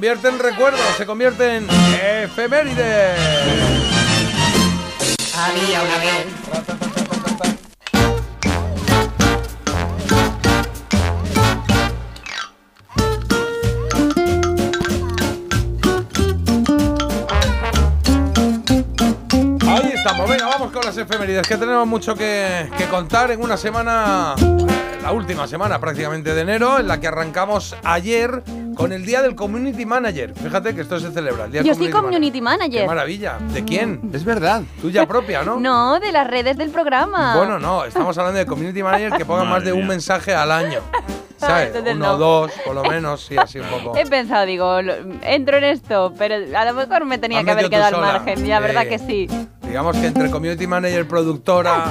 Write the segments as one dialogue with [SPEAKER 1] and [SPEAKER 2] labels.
[SPEAKER 1] convierte en recuerdo, se convierte en efeméride.
[SPEAKER 2] Había una vez.
[SPEAKER 1] Ahí estamos, venga, vamos con las efemérides, que tenemos mucho que, que contar en una semana, la última semana prácticamente de enero, en la que arrancamos ayer con el Día del Community Manager. Fíjate que esto se celebra, el Día
[SPEAKER 3] Yo soy community
[SPEAKER 1] Qué
[SPEAKER 3] manager.
[SPEAKER 1] maravilla. ¿De quién?
[SPEAKER 4] Es verdad.
[SPEAKER 1] Tuya propia, ¿no?
[SPEAKER 3] No, de las redes del programa.
[SPEAKER 1] Bueno, no, estamos hablando de community manager que pongan más de un mensaje al año. ¿Sabes?
[SPEAKER 3] entonces
[SPEAKER 1] Uno
[SPEAKER 3] no.
[SPEAKER 1] o dos, por lo menos, sí, así un poco.
[SPEAKER 3] He pensado, digo, lo- entro en esto, pero a lo mejor me tenía
[SPEAKER 1] Has
[SPEAKER 3] que haber quedado al margen. Ya, verdad
[SPEAKER 1] Sí.
[SPEAKER 3] que sí.
[SPEAKER 1] Digamos que entre community manager, productora,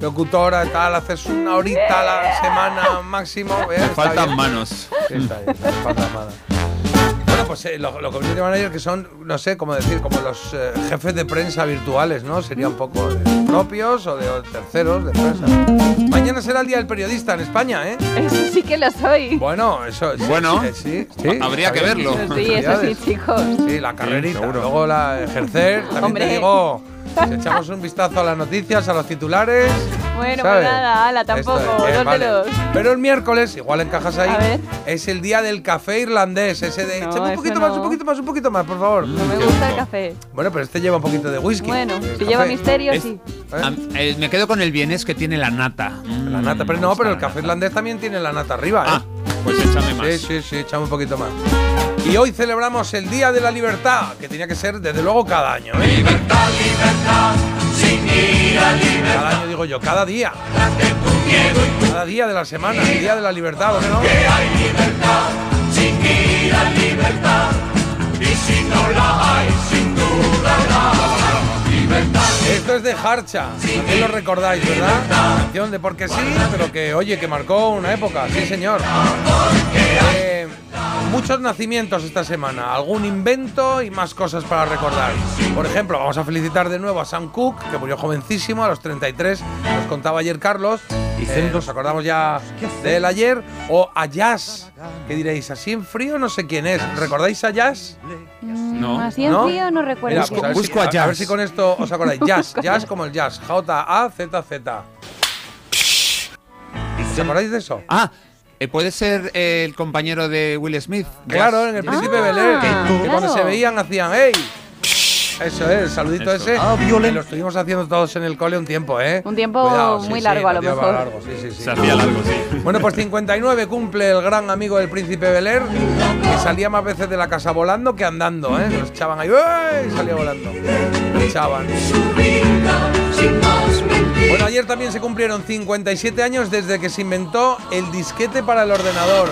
[SPEAKER 1] locutora y tal, haces una horita a la semana máximo. ¿eh?
[SPEAKER 5] Faltan
[SPEAKER 1] bien.
[SPEAKER 5] manos.
[SPEAKER 1] Sí, está bien, faltan manos. Bueno, pues eh, los, los community managers que son, no sé cómo decir, como los eh, jefes de prensa virtuales, ¿no? Sería un poco de propios o de terceros de prensa. Mañana será el Día del Periodista en España, ¿eh?
[SPEAKER 3] Eso sí que lo soy.
[SPEAKER 1] Bueno, eso sí,
[SPEAKER 5] Bueno.
[SPEAKER 1] sí, sí, sí,
[SPEAKER 5] Habría que verlo.
[SPEAKER 3] Sí, eso sí, chicos.
[SPEAKER 1] Sí, la carrerita. Luego la ejercer. También
[SPEAKER 3] Hombre.
[SPEAKER 1] te digo, si echamos un vistazo a las noticias, a los titulares.
[SPEAKER 3] Bueno,
[SPEAKER 1] ¿sabes?
[SPEAKER 3] pues nada, ala, tampoco.
[SPEAKER 1] es, bien, vale. Pero el miércoles, igual encajas ahí,
[SPEAKER 3] A ver.
[SPEAKER 1] es el día del café irlandés. Ese de,
[SPEAKER 3] No,
[SPEAKER 1] échame un poquito más,
[SPEAKER 3] no.
[SPEAKER 1] un poquito más, un poquito más, por favor.
[SPEAKER 3] No me gusta el café.
[SPEAKER 1] Bueno, pero este lleva un poquito de whisky.
[SPEAKER 3] Bueno, si
[SPEAKER 1] café.
[SPEAKER 3] lleva misterio,
[SPEAKER 5] Es-
[SPEAKER 3] sí.
[SPEAKER 1] ¿Eh?
[SPEAKER 4] Eh, me quedo con el bienes que tiene la nata.
[SPEAKER 1] La nata, pero no, pero el café irlandés también tiene la nata arriba, ¿eh?
[SPEAKER 5] Ah, pues échame más.
[SPEAKER 1] Sí, sí, sí, echamos un poquito más. Y hoy celebramos el Día de la Libertad, que tenía que ser desde luego cada año. ¿eh? Cada año digo yo, cada día. Cada día de la semana, el Día de la Libertad, ¿o qué no? Esto es de Harcha, también lo recordáis, ¿verdad? Canción de porque sí, pero que, oye, que marcó una época, sí señor. Eh, muchos nacimientos esta semana, algún invento y más cosas para recordar. Por ejemplo, vamos a felicitar de nuevo a Sam Cooke, que murió jovencísimo, a los 33, nos contaba ayer Carlos. Eh, nos acordamos ya de él ayer. O a Jazz, que diréis, así en frío no sé quién es. ¿Recordáis a Jazz?
[SPEAKER 5] No.
[SPEAKER 3] Mm, Así en
[SPEAKER 1] ¿No?
[SPEAKER 3] frío no recuerdo.
[SPEAKER 1] Mira,
[SPEAKER 3] quién
[SPEAKER 1] pues a,
[SPEAKER 4] busco
[SPEAKER 1] si,
[SPEAKER 4] a
[SPEAKER 1] a- a ver
[SPEAKER 4] Jazz.
[SPEAKER 1] si con esto os acordáis. Jazz, jazz como el jazz. J-A-Z-Z. ¿Os acordáis de eso?
[SPEAKER 4] Ah, puede ser eh, el compañero de Will Smith.
[SPEAKER 1] Claro, en el Príncipe
[SPEAKER 3] Ah,
[SPEAKER 1] Bel Air, que cuando
[SPEAKER 3] claro.
[SPEAKER 1] se veían hacían ¡Hey! Eso es, el saludito
[SPEAKER 5] Eso.
[SPEAKER 1] ese. que lo estuvimos haciendo todos en el cole un tiempo, ¿eh?
[SPEAKER 3] Un tiempo muy largo, a lo mejor.
[SPEAKER 1] largo, sí, sí, sí.
[SPEAKER 5] Se hacía largo, sí.
[SPEAKER 1] Bueno, pues 59 cumple el gran amigo del príncipe Bel Air, que salía más veces de la casa volando que andando, ¿eh? Los echaban ahí, ¡eh! y salía volando. Echaban. Bueno, ayer también se cumplieron 57 años desde que se inventó el disquete para el ordenador.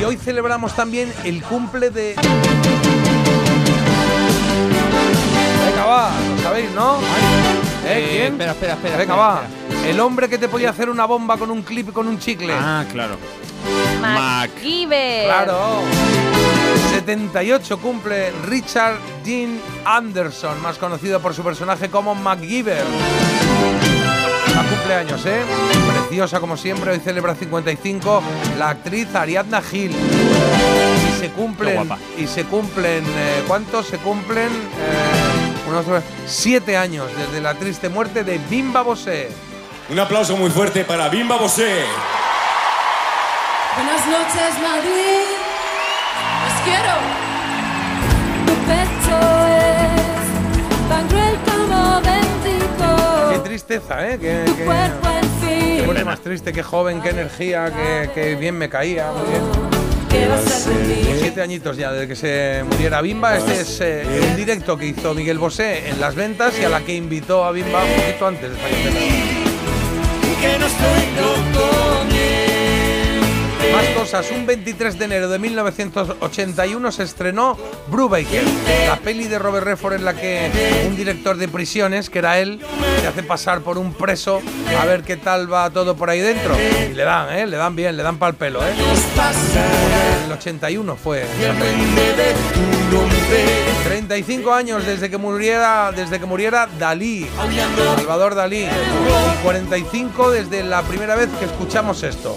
[SPEAKER 1] Y hoy celebramos también el cumple de. ¿Eh?
[SPEAKER 4] Eh,
[SPEAKER 1] ¿Quién?
[SPEAKER 4] Espera, espera, espera.
[SPEAKER 1] Venga,
[SPEAKER 4] espera,
[SPEAKER 1] va.
[SPEAKER 4] espera.
[SPEAKER 1] El hombre que te podía hacer una bomba con un clip y con un chicle.
[SPEAKER 5] Ah, claro. Mac.
[SPEAKER 3] MacGyver.
[SPEAKER 1] Claro. 78 cumple Richard Dean Anderson, más conocido por su personaje como MacGyver. A cumpleaños, ¿eh? Preciosa como siempre, hoy celebra 55 la actriz Ariadna Gil. Y se cumplen,
[SPEAKER 5] Qué guapa.
[SPEAKER 1] y se cumplen, eh, ¿cuántos? Se cumplen eh, unos siete años desde la triste muerte de Bimba Bosé.
[SPEAKER 6] Un aplauso muy fuerte para Bimba Bosé.
[SPEAKER 7] Buenas noches, Madrid. Os quiero. Tu pecho es tan cruel como bendito.
[SPEAKER 1] Qué tristeza, ¿eh? Qué,
[SPEAKER 7] Tu
[SPEAKER 1] qué-
[SPEAKER 7] cuerpo en
[SPEAKER 1] qué
[SPEAKER 7] fin.
[SPEAKER 1] muerte más triste, qué joven, qué energía, qué, qué bien me caía. Muy bien.
[SPEAKER 7] ¿Qué va a ser de mí?
[SPEAKER 1] Siete añitos ya desde que se muriera Bimba. Este es eh, un directo que hizo Miguel Bosé en las ventas y a la que invitó a Bimba un poquito antes de fallecer. Más cosas, un 23 de enero de 1981 se estrenó Brubaker, la peli de Robert Redford en la que un director de prisiones, que era él, se hace pasar por un preso a ver qué tal va todo por ahí dentro. Y le dan, ¿eh? Le dan bien, le dan pa'l pelo, ¿eh? El 81 fue. esa peli. 35 años desde que muriera, desde que muriera Dalí, Salvador Dalí. Y 45 desde la primera vez que escuchamos esto.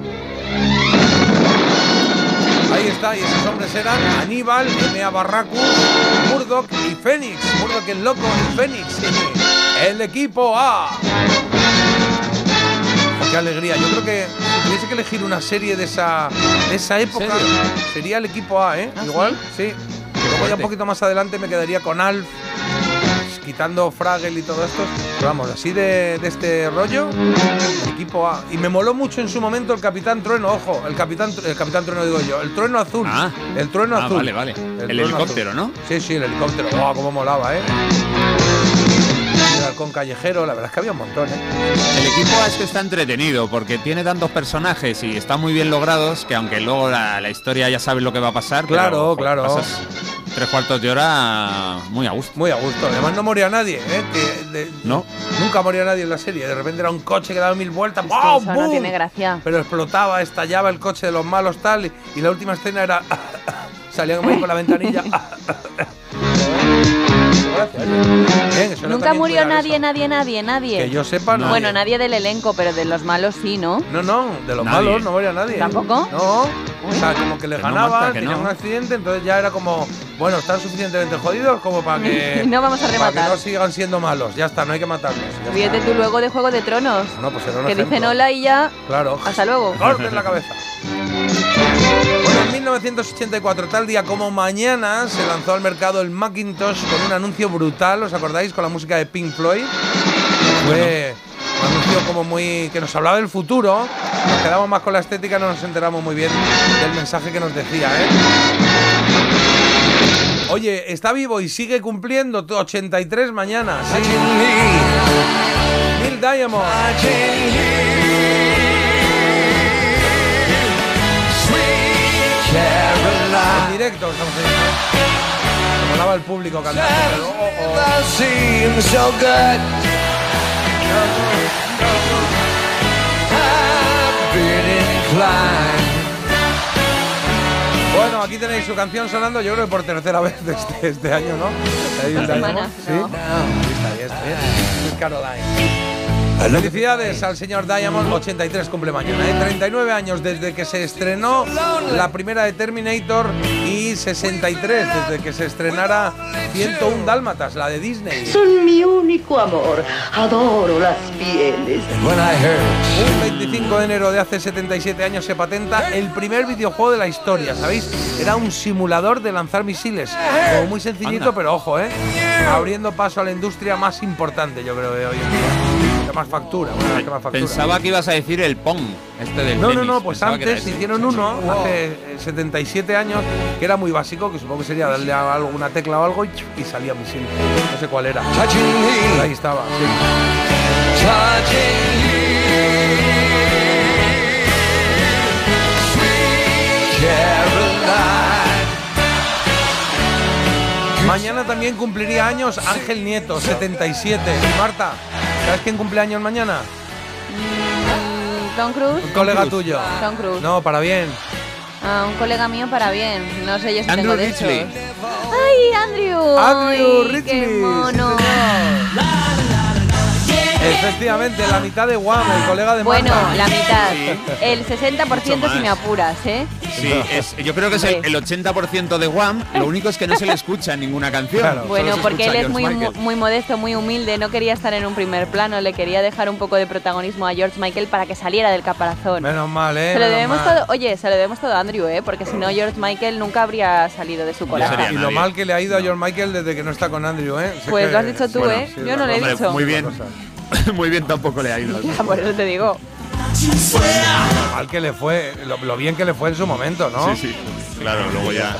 [SPEAKER 1] Ahí está, y esos hombres eran Aníbal, M.A. Barracus, Murdoch y Fénix. Murdoch el loco y Fénix. El equipo A. Qué alegría. Yo creo que si tuviese que elegir una serie de esa, de esa época, sería el equipo A, ¿eh?
[SPEAKER 3] ¿Ah,
[SPEAKER 1] Igual, sí. Luego ya un poquito más adelante me quedaría con Alf, quitando Fraggle y todo esto. Pero vamos, así de, de este rollo, el equipo A. Y me moló mucho en su momento el Capitán Trueno, ojo, el Capitán, el Capitán Trueno digo yo, el Trueno Azul.
[SPEAKER 5] Ah.
[SPEAKER 1] el Trueno
[SPEAKER 5] Ah,
[SPEAKER 1] Azul.
[SPEAKER 5] vale, vale. El helicóptero,
[SPEAKER 1] Azul.
[SPEAKER 5] ¿no?
[SPEAKER 1] Sí, sí, el helicóptero. ¡Guau, cómo molaba, eh! Halcón callejero, la verdad es que había un montón, ¿eh?
[SPEAKER 4] El equipo A es que está entretenido porque tiene tantos personajes y están muy bien logrados que aunque luego la, la historia ya sabes lo que va a pasar. pero,
[SPEAKER 1] Claro,
[SPEAKER 4] jo,
[SPEAKER 1] claro.
[SPEAKER 4] pasas tres cuartos de hora muy a gusto.
[SPEAKER 1] Muy a gusto. Además no moría nadie, ¿eh? Que de-
[SPEAKER 4] ¿No?
[SPEAKER 1] Nunca moría nadie en la serie. De repente era un coche que daba mil vueltas.
[SPEAKER 3] Es eso no tiene gracia.
[SPEAKER 1] Pero explotaba, estallaba el coche de los malos tal. Y, y la última escena era. Salían por la ventanilla. Gracias. Bien, eso era
[SPEAKER 3] Nunca murió nadie,
[SPEAKER 1] eso.
[SPEAKER 3] nadie, nadie, nadie.
[SPEAKER 1] Que yo sepa, no.
[SPEAKER 3] Bueno, nadie del elenco, pero de los malos sí, ¿no?
[SPEAKER 1] No, no, de los
[SPEAKER 5] Nadie.
[SPEAKER 1] malos no moría nadie.
[SPEAKER 3] ¿Tampoco?
[SPEAKER 1] No. O sea, como que le
[SPEAKER 4] Que no,
[SPEAKER 1] ganaban,
[SPEAKER 4] Marta, que
[SPEAKER 1] tenían
[SPEAKER 4] no.
[SPEAKER 1] un accidente, entonces ya era como, bueno, están suficientemente jodidos como para que.
[SPEAKER 3] No vamos a
[SPEAKER 1] Para que
[SPEAKER 3] rematar.
[SPEAKER 1] no sigan siendo malos. Ya está, no hay que matarlos. ya
[SPEAKER 3] tú luego de Juego de Tronos.
[SPEAKER 1] No, pues era un
[SPEAKER 3] que
[SPEAKER 1] ejemplo.
[SPEAKER 3] dicen hola y ya.
[SPEAKER 1] Claro.
[SPEAKER 3] Hasta luego.
[SPEAKER 1] Corten la cabeza. Bueno, en 1984, tal día como mañana, se lanzó al mercado el Macintosh con un anuncio brutal, ¿os acordáis? Con la música de Pink Floyd. Fue un anuncio como muy. que nos hablaba del futuro. Nos quedamos más con la estética, no nos enteramos muy bien del mensaje que nos decía, ¿eh? Oye, está vivo y sigue cumpliendo 83 mañana. Sí. Neil Diamond. En directo estamos ahí. Me molaba el público cantando. pero, oh, oh. Bueno, aquí tenéis su canción sonando, yo creo que por tercera vez de este, este año, ¿no? Ahí está, ¿Sí?
[SPEAKER 3] no.
[SPEAKER 1] Está bien, está bien. Sweet Caroline. Felicidades al señor Diamond, 83 cumple mañana. ¿eh? 39 años desde que se estrenó la primera de Terminator y 63 desde que se estrenara 101 Dálmatas, la de Disney.
[SPEAKER 8] Son mi único amor. Adoro las pieles.
[SPEAKER 1] Un 25 de enero de hace 77 años se patenta el primer videojuego de la historia, ¿sabéis? Era un simulador de lanzar misiles. Como muy sencillito,
[SPEAKER 4] Anda.
[SPEAKER 1] pero ojo, ¿eh? Abriendo paso a la industria más importante, yo creo, de hoy en día. Que más factura, bueno, que más factura.
[SPEAKER 4] Pensaba que ibas a decir el Pong, este del
[SPEAKER 1] No, no,
[SPEAKER 4] tenis.
[SPEAKER 1] no, pues
[SPEAKER 4] Pensaba
[SPEAKER 1] antes hicieron uno hace eh, 77 años que era muy básico, que supongo que sería darle a alguna tecla o algo y, salía misil. No sé cuál era. Pero ahí estaba. sí. Mañana también cumpliría años Ángel Nieto, 77. Y Marta, ¿sabes quién cumple años mañana?
[SPEAKER 3] Mm, Tom Cruise.
[SPEAKER 1] Un colega tuyo.
[SPEAKER 3] Tom Cruise.
[SPEAKER 1] No, para bien.
[SPEAKER 3] Ah, un colega mío para bien. No sé yo si
[SPEAKER 4] Andrew
[SPEAKER 3] tengo de esos. ¡Ay, Andrew!
[SPEAKER 1] Andrew
[SPEAKER 3] Ay,
[SPEAKER 1] Ridgely,
[SPEAKER 3] ¡Qué mono!
[SPEAKER 1] Efectivamente, la mitad de Guam, el colega de
[SPEAKER 3] Bueno,
[SPEAKER 1] Marta.
[SPEAKER 3] la mitad. El 60%
[SPEAKER 4] Mucho
[SPEAKER 3] si me apuras, ¿eh?
[SPEAKER 4] Sí, es- yo creo que es el, el 80% de Wham. Lo único es que no se le escucha en ninguna canción.
[SPEAKER 1] Claro.
[SPEAKER 3] Bueno, porque él es muy,
[SPEAKER 4] Michael.
[SPEAKER 3] muy modesto, muy humilde, no quería estar en un primer plano, le quería dejar un poco de protagonismo a George Michael para que saliera del caparazón.
[SPEAKER 1] Menos mal, ¿eh?
[SPEAKER 3] Se lo debemos
[SPEAKER 1] mal.
[SPEAKER 3] todo, oye, se lo debemos todo a Andrew, ¿eh? Porque si no, George Michael nunca habría salido de su
[SPEAKER 4] sería
[SPEAKER 1] y lo mal que le ha ido a George Michael desde que no está con Andrew, ¿eh? Sé
[SPEAKER 3] Pues
[SPEAKER 1] que-
[SPEAKER 3] lo has dicho tú,
[SPEAKER 1] Bueno,
[SPEAKER 3] ¿eh?
[SPEAKER 1] sí,
[SPEAKER 3] Yo no lo he dicho.
[SPEAKER 4] Muy bien. Muy bien tampoco le ha ido.
[SPEAKER 3] Ya, por eso te digo.
[SPEAKER 1] Lo mal que le fue, lo, lo bien que le fue en su momento, ¿no?
[SPEAKER 5] Sí, sí. Claro, luego ya.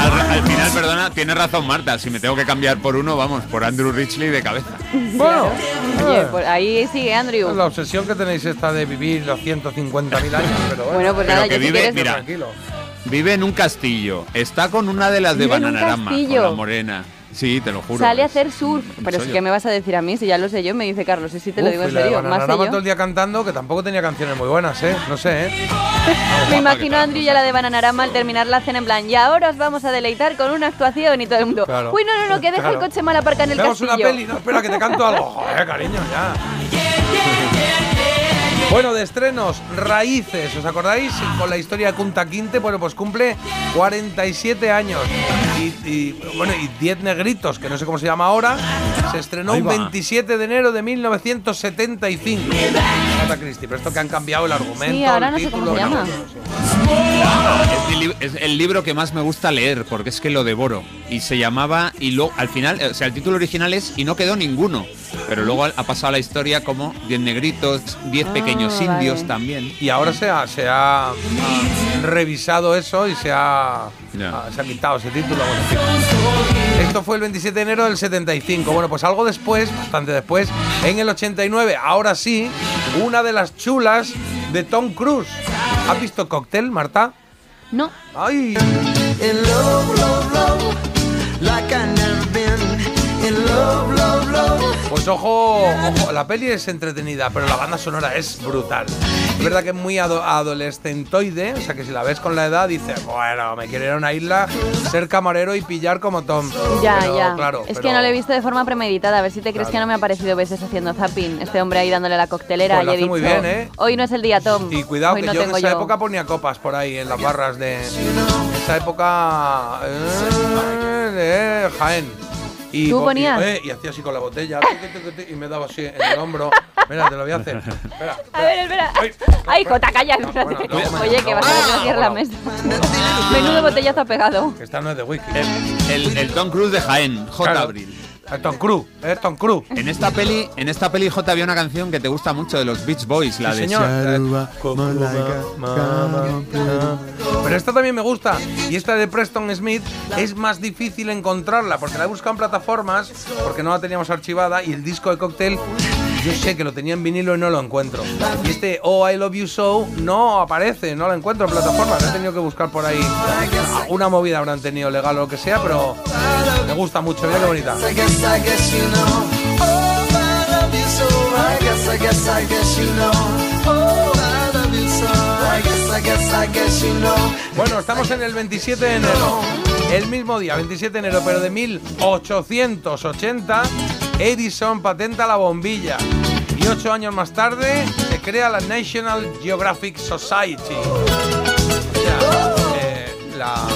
[SPEAKER 4] Al, al final, perdona, tiene razón Marta. Si me tengo que cambiar por uno, vamos, por Andrew Ridgely de cabeza.
[SPEAKER 1] Bueno,
[SPEAKER 3] Oye, pues ahí sigue Andrew.
[SPEAKER 1] la obsesión que tenéis esta de vivir los 150.000 años, pero bueno.
[SPEAKER 3] Bueno, pues
[SPEAKER 4] Pero
[SPEAKER 3] nada,
[SPEAKER 4] que
[SPEAKER 3] yo si
[SPEAKER 4] vive-
[SPEAKER 3] quieres.
[SPEAKER 4] mira,
[SPEAKER 1] tranquilo.
[SPEAKER 4] Vive en un castillo. Está con una de las de Bananarama, con
[SPEAKER 3] castillo.
[SPEAKER 4] la morena. Sí, te lo juro.
[SPEAKER 3] Sale a
[SPEAKER 4] es-
[SPEAKER 3] hacer surf. Pero
[SPEAKER 4] yo.
[SPEAKER 3] que me vas a decir a mí, si ya lo sé yo, me dice Carlos. Y sí te lo digo en serio, más
[SPEAKER 1] todo el día cantando, que tampoco tenía canciones muy buenas, ¿eh? No sé, ¿eh?
[SPEAKER 3] Me imagino a Andrew y a la de Bananarama al terminar la cena en plan, y ahora os vamos a deleitar con una actuación y todo el mundo.
[SPEAKER 1] Claro.
[SPEAKER 3] Uy, no, no, no, que deja
[SPEAKER 1] Claro.
[SPEAKER 3] el coche mal aparcado en el
[SPEAKER 1] Vemos
[SPEAKER 3] castillo.
[SPEAKER 1] una peli, no, espera, que te canto algo. Joder, cariño, ya. Bueno, de estrenos, Raíces, ¿os acordáis? Con la historia de Kunta Quinte, bueno, pues cumple 47 años. Y, y, bueno, y 10 negritos, que no sé cómo se llama ahora, se estrenó un
[SPEAKER 4] va.
[SPEAKER 1] 27 de enero de 1975. Agatha Christie, pero esto que han cambiado el argumento,
[SPEAKER 3] Sí, ahora
[SPEAKER 1] el
[SPEAKER 3] no sé cómo
[SPEAKER 1] título,
[SPEAKER 3] se llama.
[SPEAKER 1] no, no sé.
[SPEAKER 4] Es, mi lib- es el libro que más me gusta leer, porque es que lo devoro. Y se llamaba, y luego al final, o sea, el título original es Y no quedó ninguno. Pero luego ha pasado la historia como 10 negritos, 10
[SPEAKER 3] Ah,
[SPEAKER 4] pequeños indios
[SPEAKER 3] vale.
[SPEAKER 4] también.
[SPEAKER 1] Y ahora se ha, se ha revisado eso y se ha, se ha quitado ese título. Bueno. Esto fue el 27 de enero del 75. Bueno, pues algo después, bastante después, en el 89, ahora sí, una de las chulas de Tom Cruise. ¿Has visto Cocktail, Marta?
[SPEAKER 3] No,
[SPEAKER 1] ¡Ay! Pues ojo, ojo, la peli es entretenida, pero la banda sonora es brutal. Es verdad que es muy ado- adolescentoide, o sea que si la ves con la edad dices, bueno, me quiero ir a una isla, ser camarero y pillar como Tom.
[SPEAKER 3] ya,
[SPEAKER 1] Pero,
[SPEAKER 3] ya.
[SPEAKER 1] Claro,
[SPEAKER 3] es
[SPEAKER 1] pero-
[SPEAKER 3] que no lo he visto de forma premeditada. A ver si te crees
[SPEAKER 1] Claro.
[SPEAKER 3] que no me ha aparecido veces haciendo zapping. Este hombre ahí dándole la coctelera
[SPEAKER 1] Pues
[SPEAKER 3] y
[SPEAKER 1] hace muy bien, ¿eh?
[SPEAKER 3] Hoy no es el día, Tom.
[SPEAKER 1] Y cuidado
[SPEAKER 3] Hoy
[SPEAKER 1] que
[SPEAKER 3] no
[SPEAKER 1] yo en esa
[SPEAKER 3] yo.
[SPEAKER 1] época ponía copas por ahí en las barras de. En esa época. eh, de Jaén. Y,
[SPEAKER 3] ¿Tú
[SPEAKER 1] po-
[SPEAKER 3] ponías?
[SPEAKER 1] Y, eh, y hacía así con la botella y me daba así en el hombro. Mira, te lo voy a hacer. Espera.
[SPEAKER 3] A ver, espera.
[SPEAKER 1] Ay.
[SPEAKER 3] Ay, Jota, calla. espérate.
[SPEAKER 1] bueno, me-
[SPEAKER 3] Oye, que vas a tener la mesa. Menudo botellazo ha pegado.
[SPEAKER 1] Que esta no es de whisky.
[SPEAKER 4] El, el- el Tom Cruise de Jaén, J.
[SPEAKER 1] Claro.
[SPEAKER 4] Abril.
[SPEAKER 1] Es Tom Cruise, es Tom Cruise.
[SPEAKER 4] En esta peli, en esta peli J había una canción que te gusta mucho de los Beach Boys, la
[SPEAKER 1] Sí,
[SPEAKER 4] de
[SPEAKER 1] señor. Pero esta también me gusta. Y esta de Preston Smith es más difícil encontrarla porque la he buscado en plataformas porque no la teníamos archivada y el disco de cóctel yo sé que lo tenía en vinilo y no lo encuentro. Y este Oh I Love You So no aparece, no lo encuentro en plataformas. He tenido que buscar por ahí. Una movida habrán tenido legal o lo que sea, pero me gusta mucho. Mira qué bonita. Bueno, estamos en el 27 de enero. El mismo día, 27 de enero, pero de 1880, Edison patenta la bombilla. Y ocho años más tarde se crea la National Geographic Society. O sea, eh, la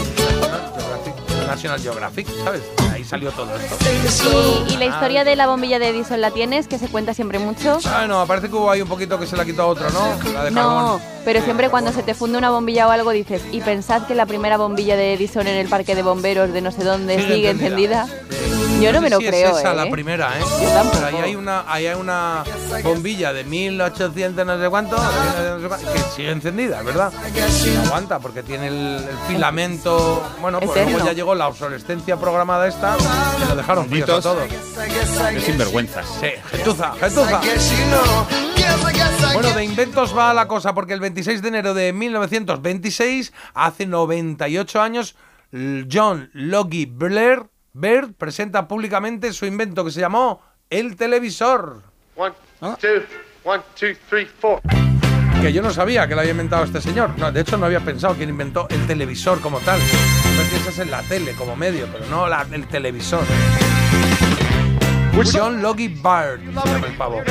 [SPEAKER 1] National Geographic, ¿sabes? Ahí salió todo esto.
[SPEAKER 3] Y, y la historia de la bombilla de Edison la tienes, que se cuenta siempre mucho.
[SPEAKER 1] Ah, no, parece que hubo ahí un poquito que se la quitó a otro, ¿no? La de
[SPEAKER 3] No, pero siempre cuando se te funde una bombilla o algo dices, y pensad que la primera bombilla de Edison en el parque de bomberos de no sé dónde
[SPEAKER 1] Sigue
[SPEAKER 3] sigue,
[SPEAKER 1] encendida.
[SPEAKER 3] encendida. Yo no
[SPEAKER 1] sé
[SPEAKER 3] me lo
[SPEAKER 1] si
[SPEAKER 3] creo,
[SPEAKER 1] es esa
[SPEAKER 3] ¿eh?
[SPEAKER 1] la primera, ¿eh?
[SPEAKER 3] Yo tampoco.
[SPEAKER 1] Pero ahí hay una, ahí hay una bombilla de 1800 no sé cuánto, de 1900 no sé cuánto, que sigue encendida, ¿verdad? Y aguanta porque tiene el, el filamento. Bueno, pues
[SPEAKER 3] Eterno.
[SPEAKER 1] luego ya llegó la obsolescencia programada esta y lo dejaron fríos a todos.
[SPEAKER 4] de Sinvergüenzas.
[SPEAKER 1] Sí, gentuza, gentuza. Bueno, de inventos va la cosa, porque el 26 de enero de 1926, hace 98 años, John Logie Blair Bird presenta públicamente su invento que se llamó el televisor.
[SPEAKER 9] One, two, one, two, three, four.
[SPEAKER 1] Que yo no sabía que lo había inventado este señor. No, de hecho, no había pensado quién inventó el televisor como tal. Siempre piensas en la tele como medio, pero no la- el televisor. John Logie Bard, se llama el pavo.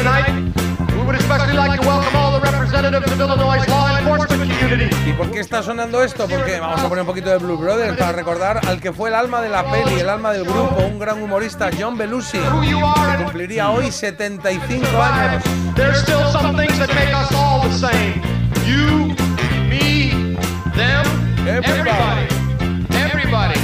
[SPEAKER 9] Tonight, we would especially like to welcome all the representatives of Illinois' law enforcement community.
[SPEAKER 1] ¿Y por qué está sonando esto? Porque vamos a poner un poquito de Blue Brothers para recordar al que fue el alma de la peli, el alma del grupo, un gran humorista, John Belushi, que cumpliría hoy 75 años.
[SPEAKER 9] There's still some things that make us all the same. You, me, them. Everybody. Everybody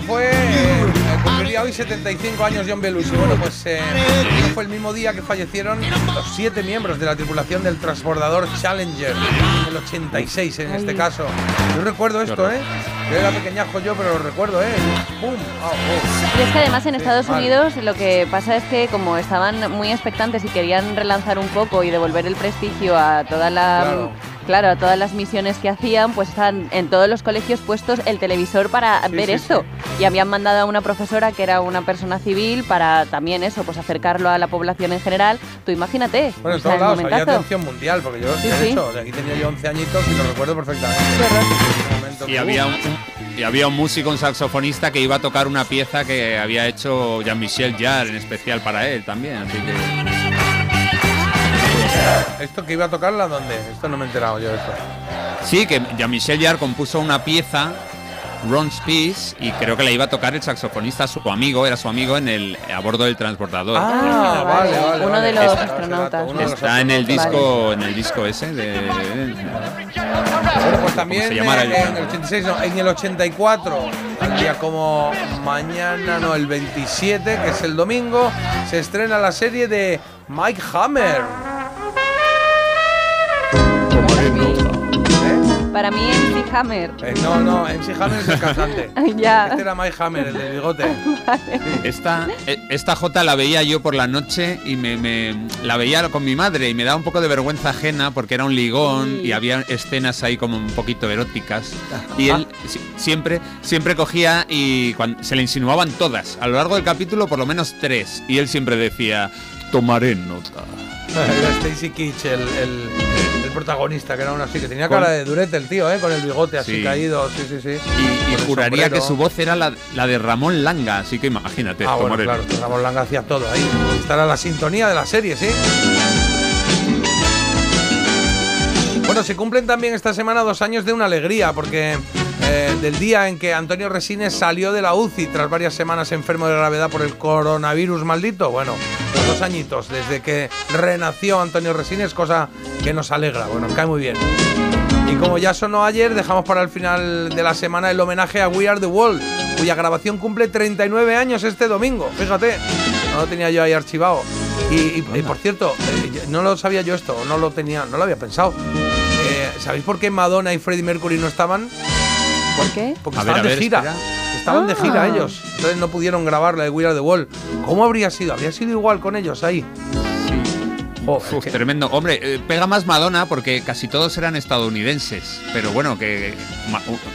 [SPEAKER 1] Fue. eh, cumpliría hoy 75 años John Belushi. Bueno, pues eh, fue el mismo día que fallecieron los siete miembros de la tripulación del transbordador Challenger, en el 86 en este caso. Yo recuerdo esto, ¿eh? Yo era pequeñajo yo, pero lo recuerdo, ¿eh? ¡Pum! Oh.
[SPEAKER 3] Y es que además en Estados
[SPEAKER 1] Vale.
[SPEAKER 3] Unidos lo que pasa es que como estaban muy expectantes y querían relanzar un poco y devolver el prestigio a toda la
[SPEAKER 1] Claro.
[SPEAKER 3] Claro, a todas las misiones que hacían, pues están en todos los colegios puestos el televisor para
[SPEAKER 1] Sí,
[SPEAKER 3] ver
[SPEAKER 1] sí,
[SPEAKER 3] esto. Y habían mandado a una profesora que era una persona civil para también eso, pues acercarlo a la población en general. Tú imagínate.
[SPEAKER 1] Bueno, en todos lados había atención mundial, porque yo,
[SPEAKER 3] Sí,
[SPEAKER 1] de
[SPEAKER 3] sí.
[SPEAKER 1] hecho, de aquí tenía yo 11 añitos y lo recuerdo perfectamente.
[SPEAKER 4] Y había un- y había un músico, un saxofonista que iba a tocar una pieza que había hecho Jean-Michel Jarre en especial para él también. Así que
[SPEAKER 1] ¿Esto que iba a tocarla dónde? Esto no me he enterado yo de esto.
[SPEAKER 4] sí, que Jean-Michel Jarre compuso una pieza, Ron's Peace, y creo que la iba a tocar el saxofonista, su amigo, era su amigo en el a bordo del transbordador.
[SPEAKER 1] Ah, vale, vale.
[SPEAKER 3] Uno de los
[SPEAKER 1] Está-
[SPEAKER 3] astronautas,
[SPEAKER 4] Está en el disco, en el disco ese de.
[SPEAKER 1] Bueno, pues también
[SPEAKER 4] se llamara el-
[SPEAKER 1] en el 86, no, en el 84, un día como mañana, no, el 27, que es el domingo, se estrena la serie de Mike Hammer.
[SPEAKER 3] Para mí MC Hammer.
[SPEAKER 1] Eh, no, no, MC Hammer es el cantante.
[SPEAKER 3] ya.
[SPEAKER 1] Este era Mike Hammer, el del bigote.
[SPEAKER 4] Esta, eh, esta J la veía yo por la noche y me, me- la veía con mi madre y me daba un poco de vergüenza ajena porque era un ligón y había escenas ahí como un poquito eróticas. Y él si- siempre, siempre cogía y cuan- se le insinuaban todas. A lo largo del capítulo por lo menos tres. Y él siempre decía, tomaré nota.
[SPEAKER 1] Era Stacy Kitsch, el, el- el protagonista, que era uno así, que tenía cara de durete el tío, ¿eh? Con el bigote así
[SPEAKER 4] Sí.
[SPEAKER 1] caído, sí, sí, sí.
[SPEAKER 4] Y, juraría
[SPEAKER 1] sombrero.
[SPEAKER 4] que su voz era la, la de Ramón Langa, así que imagínate,
[SPEAKER 1] Ah, bueno, claro. Ramón Langa hacía todo ahí. Esta era la sintonía de la serie, ¿sí? Bueno, se cumplen también esta semana dos años de una alegría, porque eh, del día en que Antonio Resines salió de la UCI tras varias semanas enfermo de gravedad por el coronavirus maldito. Bueno, dos añitos desde que renació Antonio Resines, cosa que nos alegra, bueno, cae muy bien. Y como ya sonó ayer, dejamos para el final de la semana el homenaje a We Are the World, cuya grabación cumple 39 años este domingo. Fíjate, no lo tenía yo ahí archivado. Y, por cierto, eh, no lo sabía yo esto, no lo tenía, no lo había pensado. Eh, ¿Sabéis por qué Madonna y Freddie Mercury no estaban?
[SPEAKER 3] ¿Por qué?
[SPEAKER 1] Porque
[SPEAKER 4] A
[SPEAKER 1] estaban de
[SPEAKER 4] ver,
[SPEAKER 1] gira.
[SPEAKER 4] espera.
[SPEAKER 1] Estaban de gira
[SPEAKER 3] Ah.
[SPEAKER 1] ellos. Entonces no pudieron grabar la de We Are the World. ¿Cómo habría sido? ¿Habría sido igual con ellos ahí? Es
[SPEAKER 4] Uf,
[SPEAKER 1] que-
[SPEAKER 4] tremendo. Hombre, eh, pega más Madonna porque casi todos eran estadounidenses. Pero bueno, que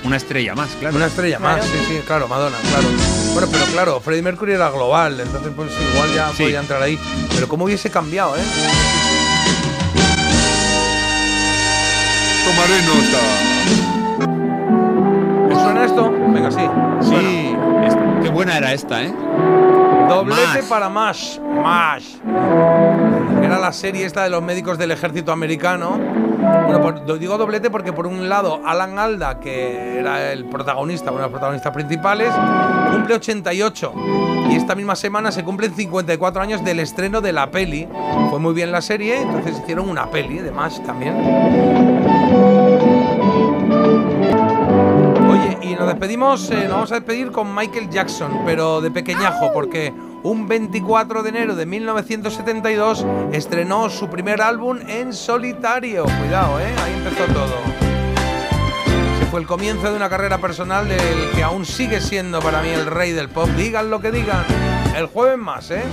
[SPEAKER 4] una estrella más, claro.
[SPEAKER 1] Una estrella más, sí, sí, claro, Madonna, claro. Bueno, pero claro, Freddie Mercury era global, entonces pues igual ya
[SPEAKER 4] Sí.
[SPEAKER 1] podía entrar ahí. Pero cómo hubiese cambiado, ¿eh?
[SPEAKER 4] Tomaré nota.
[SPEAKER 1] ¿Os suena esto? Venga, sí.
[SPEAKER 4] Sí, es- qué buena era esta, ¿eh?
[SPEAKER 1] Doblete
[SPEAKER 4] Mash.
[SPEAKER 1] para MASH. MASH. Era la serie esta de los médicos del ejército americano. Bueno, por- lo digo doblete porque por un lado Alan Alda, que era el protagonista, uno de los protagonistas principales, cumple 88. Y esta misma semana se cumplen 54 años del estreno de la peli. Fue muy bien la serie, entonces hicieron una peli de MASH también. Y nos despedimos, eh, nos vamos a despedir con Michael Jackson, pero de pequeñajo, porque un 24 de enero de 1972 estrenó su primer álbum en solitario. Cuidado, ¿eh? Ahí empezó todo. Ese fue el comienzo de una carrera personal del que aún sigue siendo para mí el rey del pop. Digan lo que digan. El jueves más, ¿eh?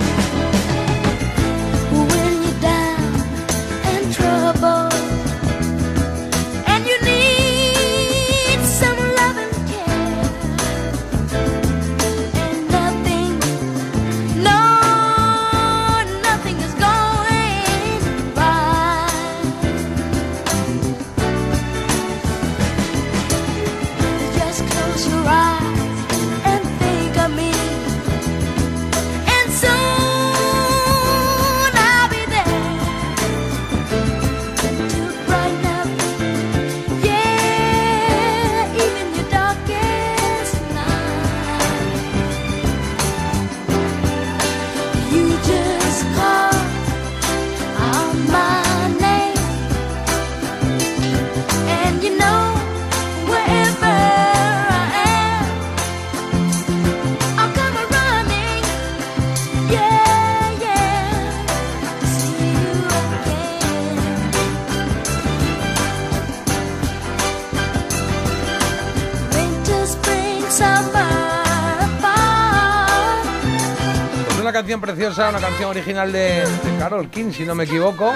[SPEAKER 1] Pues una canción preciosa, una canción original de, de Carol King, si no me equivoco.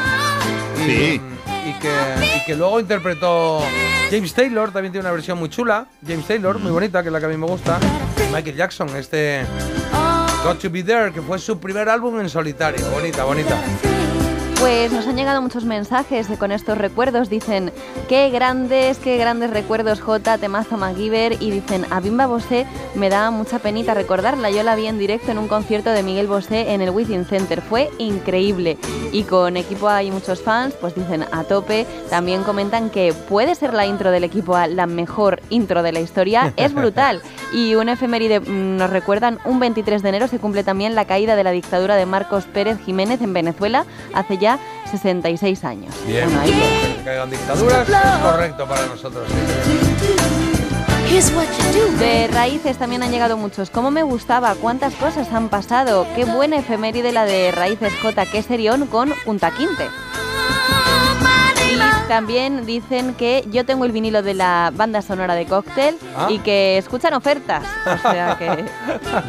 [SPEAKER 1] Y,
[SPEAKER 4] Sí.
[SPEAKER 1] Y que, y que luego interpretó James Taylor, también tiene una versión muy chula. James Taylor, muy bonita, que es la que a mí me gusta. Michael Jackson, este Got to Be There, que fue su primer álbum en solitario. Bonita, bonita.
[SPEAKER 3] Pues nos han llegado muchos mensajes con estos recuerdos. Dicen, qué grandes, qué grandes recuerdos, J, temazo MacGyver. Y dicen, a Bimba Bosé me da mucha penita recordarla. Yo la vi en directo en un concierto de Miguel Bosé en el Within Center. Fue increíble. Y con equipo hay muchos fans, pues dicen a tope. También comentan que puede ser la intro del equipo A la mejor intro de la historia. Es brutal. Y un efeméride mm, nos recuerdan, un 23 de enero se cumple también la caída de la dictadura de Marcos Pérez Jiménez en Venezuela hace ya 66 años.
[SPEAKER 1] Bien,
[SPEAKER 3] Bueno, ahí
[SPEAKER 1] que se caigan dictaduras es correcto para nosotros.
[SPEAKER 3] De raíces también han llegado muchos. ¿Cómo me gustaba? ¿Cuántas cosas han pasado? Qué buena efeméride la de Raíces J. Que serión con Punta Quinte. Y también dicen que yo tengo el vinilo de la banda sonora de Cóctel
[SPEAKER 1] Ah.
[SPEAKER 3] y que escuchan ofertas. O sea que